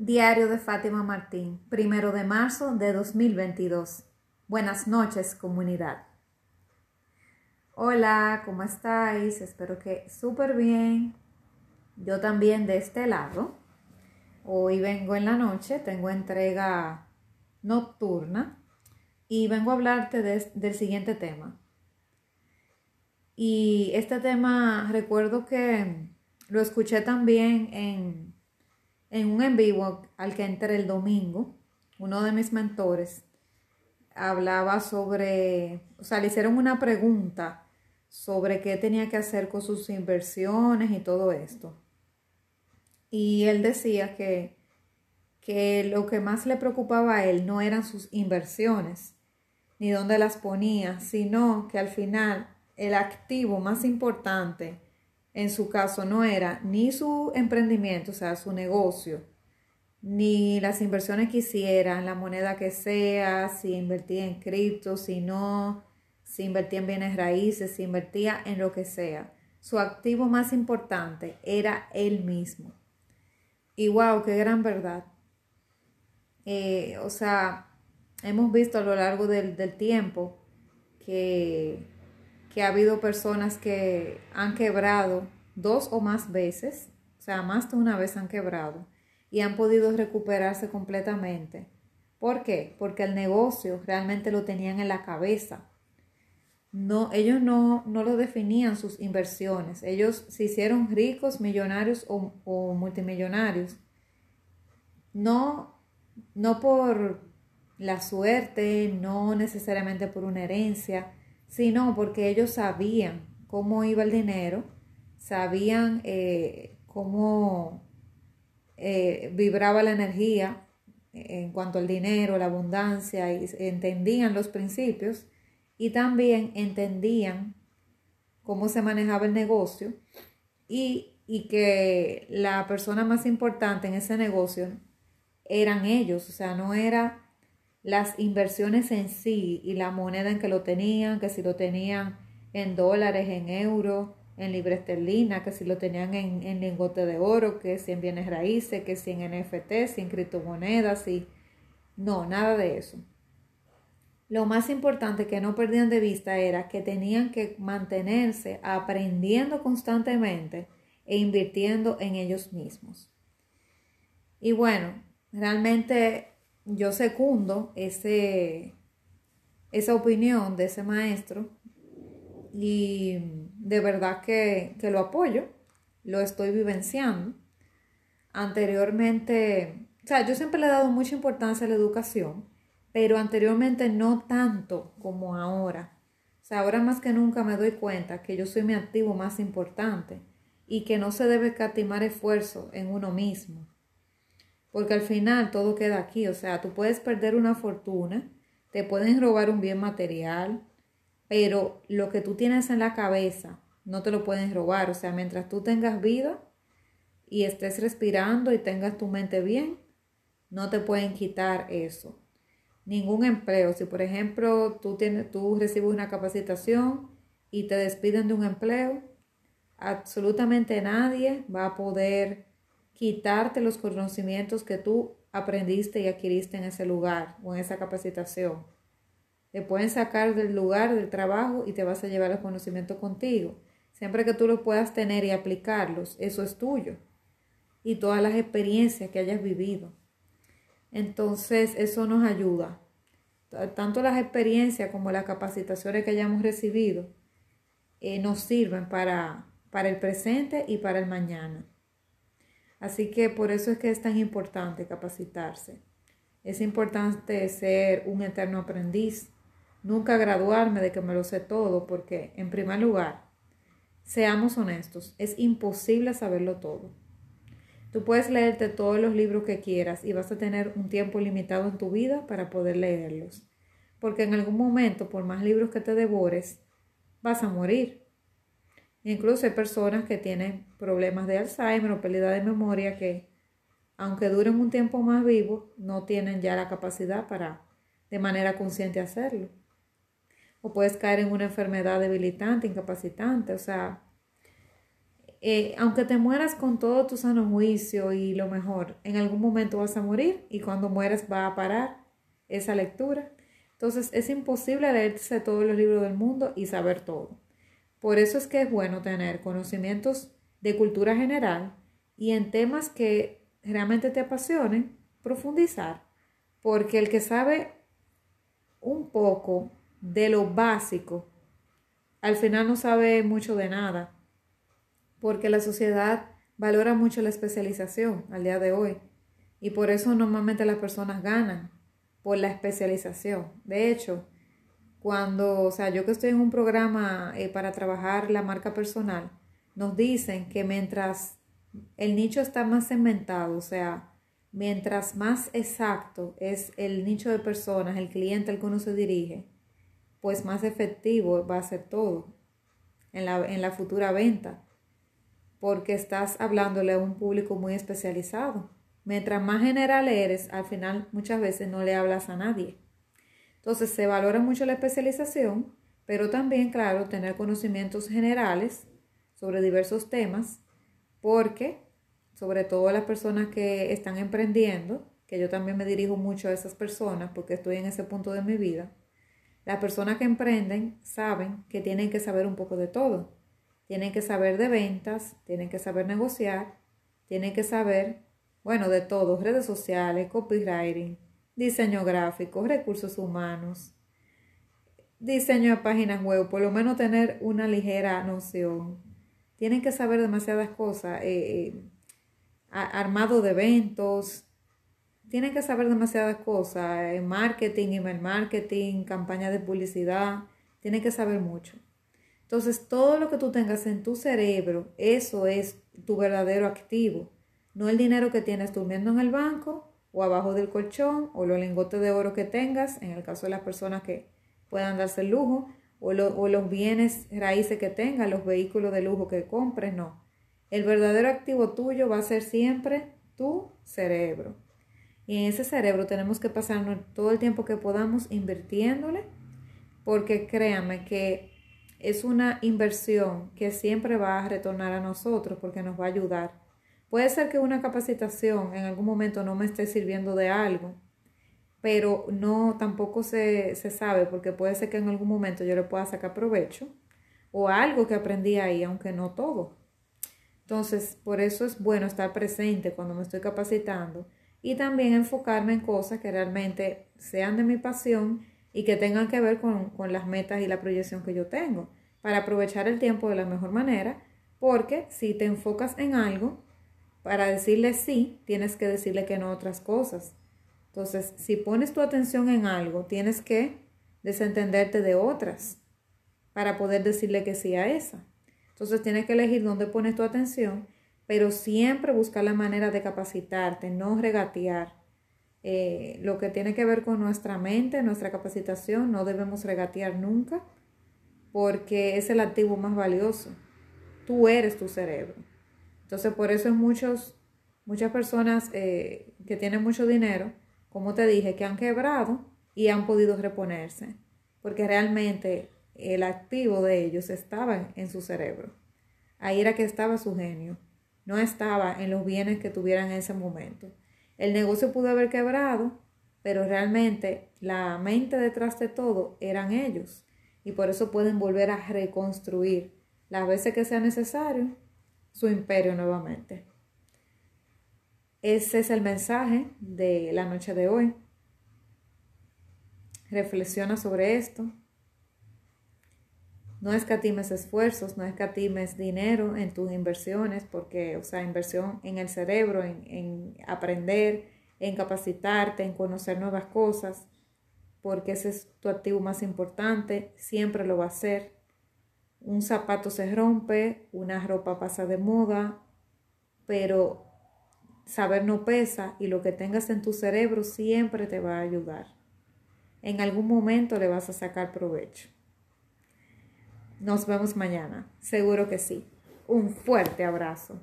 Diario de Fátima Martín, primero de marzo de 2022. Buenas noches, comunidad. Hola, ¿cómo estáis? Espero que súper bien. Yo también de este lado. Hoy vengo en la noche, tengo entrega nocturna y vengo a hablarte del siguiente tema. Y este tema recuerdo que lo escuché también en, en un en vivo al que entré el domingo. Uno de mis mentores hablaba sobre, o sea, le hicieron una pregunta sobre qué tenía que hacer con sus inversiones y todo esto. Y él decía que, que lo que más le preocupaba a él no eran sus inversiones, ni dónde las ponía, sino que al final el activo más importante en su caso no era ni su emprendimiento, o sea, su negocio, ni las inversiones que hiciera, la moneda que sea, si invertía en cripto, si no, si invertía en bienes raíces, si invertía en lo que sea. Su activo más importante era él mismo. Y wow, qué gran verdad. Eh, o sea, hemos visto a lo largo del, del tiempo que que ha habido personas que han quebrado dos o más veces, o sea, más de una vez han quebrado y han podido recuperarse completamente. ¿Por qué? Porque el negocio realmente lo tenían en la cabeza. No, ellos no, no lo definían sus inversiones. Ellos se hicieron ricos, millonarios o, o multimillonarios. No, no por la suerte, no necesariamente por una herencia, sino porque ellos sabían cómo iba el dinero, sabían eh, cómo eh, vibraba la energía en cuanto al dinero, la abundancia, y entendían los principios y también entendían cómo se manejaba el negocio y, y que la persona más importante en ese negocio eran ellos, o sea, no era las inversiones en sí y la moneda en que lo tenían, que si lo tenían en dólares, en euros, en libra esterlina, que si lo tenían en, lingote de oro, que si en bienes raíces, que si en NFT, si en criptomonedas, si... No, nada de eso. Lo más importante que no perdían de vista era que tenían que mantenerse aprendiendo constantemente e invirtiendo en ellos mismos. Y bueno, realmente yo secundo ese, esa opinión de ese maestro y de verdad que, que lo apoyo, lo estoy vivenciando. Anteriormente, o sea, yo siempre le he dado mucha importancia a la educación, pero anteriormente no tanto como ahora. O sea, ahora más que nunca me doy cuenta que yo soy mi activo más importante y que no se debe catimar esfuerzo en uno mismo. Porque al final todo queda aquí, o sea, tú puedes perder una fortuna, te pueden robar un bien material, pero lo que tú tienes en la cabeza no te lo pueden robar, o sea, mientras tú tengas vida y estés respirando y tengas tu mente bien, no te pueden quitar eso. Ningún empleo, si por ejemplo tú, tienes, tú recibes una capacitación y te despiden de un empleo, absolutamente nadie va a poder quitarte los conocimientos que tú aprendiste y adquiriste en ese lugar o en esa capacitación. Te pueden sacar del lugar del trabajo y te vas a llevar los conocimientos contigo. Siempre que tú los puedas tener y aplicarlos, eso es tuyo. Y todas las experiencias que hayas vivido. Entonces, eso nos ayuda. Tanto las experiencias como las capacitaciones que hayamos recibido eh, nos sirven para, para el presente y para el mañana. Así que por eso es que es tan importante capacitarse. Es importante ser un eterno aprendiz, nunca graduarme de que me lo sé todo, porque en primer lugar, seamos honestos, es imposible saberlo todo. Tú puedes leerte todos los libros que quieras y vas a tener un tiempo limitado en tu vida para poder leerlos, porque en algún momento, por más libros que te devores, vas a morir. Incluso hay personas que tienen problemas de Alzheimer o pérdida de memoria que, aunque duren un tiempo más vivos, no tienen ya la capacidad para de manera consciente hacerlo. O puedes caer en una enfermedad debilitante, incapacitante. O sea, eh, aunque te mueras con todo tu sano juicio y lo mejor, en algún momento vas a morir y cuando mueras va a parar esa lectura. Entonces es imposible leerse todos los libros del mundo y saber todo. Por eso es que es bueno tener conocimientos de cultura general y en temas que realmente te apasionen, profundizar. Porque el que sabe un poco de lo básico, al final no sabe mucho de nada. Porque la sociedad valora mucho la especialización al día de hoy. Y por eso normalmente las personas ganan por la especialización. De hecho, cuando, o sea, yo que estoy en un programa eh, para trabajar la marca personal, nos dicen que mientras el nicho está más segmentado, o sea, mientras más exacto es el nicho de personas, el cliente al que uno se dirige, pues más efectivo va a ser todo en la, en la futura venta, porque estás hablándole a un público muy especializado. Mientras más general eres, al final muchas veces no le hablas a nadie. Entonces se valora mucho la especialización, pero también, claro, tener conocimientos generales sobre diversos temas, porque sobre todo las personas que están emprendiendo, que yo también me dirijo mucho a esas personas porque estoy en ese punto de mi vida, las personas que emprenden saben que tienen que saber un poco de todo. Tienen que saber de ventas, tienen que saber negociar, tienen que saber bueno, de todo, redes sociales, copywriting, diseño gráfico, recursos humanos, diseño de páginas web, por lo menos tener una ligera noción. Tienen que saber demasiadas cosas, eh, eh, armado de eventos, tienen que saber demasiadas cosas, eh, marketing, email marketing, campaña de publicidad, tienen que saber mucho. Entonces, todo lo que tú tengas en tu cerebro, eso es tu verdadero activo no el dinero que tienes durmiendo en el banco o abajo del colchón o los lingotes de oro que tengas, en el caso de las personas que puedan darse el lujo, o, los bienes raíces que tengas, los vehículos de lujo que compres, no. El verdadero activo tuyo va a ser siempre tu cerebro. Y en ese cerebro tenemos que pasarnos todo el tiempo que podamos invirtiéndole, porque créanme que es una inversión que siempre va a retornar a nosotros porque nos va a ayudar Puede ser que una capacitación en algún momento no me esté sirviendo de algo, pero no tampoco se, sabe porque puede ser que en algún momento yo le pueda sacar provecho o algo que aprendí ahí, aunque no todo. Entonces, por eso es bueno estar presente cuando me estoy capacitando y también enfocarme en cosas que realmente sean de mi pasión y que tengan que ver con, con las metas y la proyección que yo tengo, para aprovechar el tiempo de la mejor manera, porque si te enfocas en algo, para decirle sí, tienes que decirle que no a otras cosas. Entonces, si pones tu atención en algo, tienes que desentenderte de otras para poder decirle que sí a esa. Entonces, tienes que elegir dónde pones tu atención, pero siempre buscar la manera de capacitarte, no regatear. Eh, lo que tiene que ver con nuestra mente, nuestra capacitación, no debemos regatear nunca, porque es el activo más valioso. Tú eres tu cerebro. Entonces, por eso es muchos, muchas personas eh, que tienen mucho dinero, como te dije, que han quebrado y han podido reponerse, porque realmente el activo de ellos estaba en su cerebro. Ahí era que estaba su genio, no estaba en los bienes que tuvieran en ese momento. El negocio pudo haber quebrado, pero realmente la mente detrás de todo eran ellos y por eso pueden volver a reconstruir las veces que sea necesario su imperio nuevamente. Ese es el mensaje de la noche de hoy. Reflexiona sobre esto. No escatimes esfuerzos, no escatimes dinero en tus inversiones, porque, o sea, inversión en el cerebro, en, en aprender, en capacitarte, en conocer nuevas cosas, porque ese es tu activo más importante, siempre lo va a ser un zapato se rompe, una ropa pasa de moda, pero saber no pesa y lo que tengas en tu cerebro siempre te va a ayudar. En algún momento le vas a sacar provecho. Nos vemos mañana, seguro que sí. Un fuerte abrazo.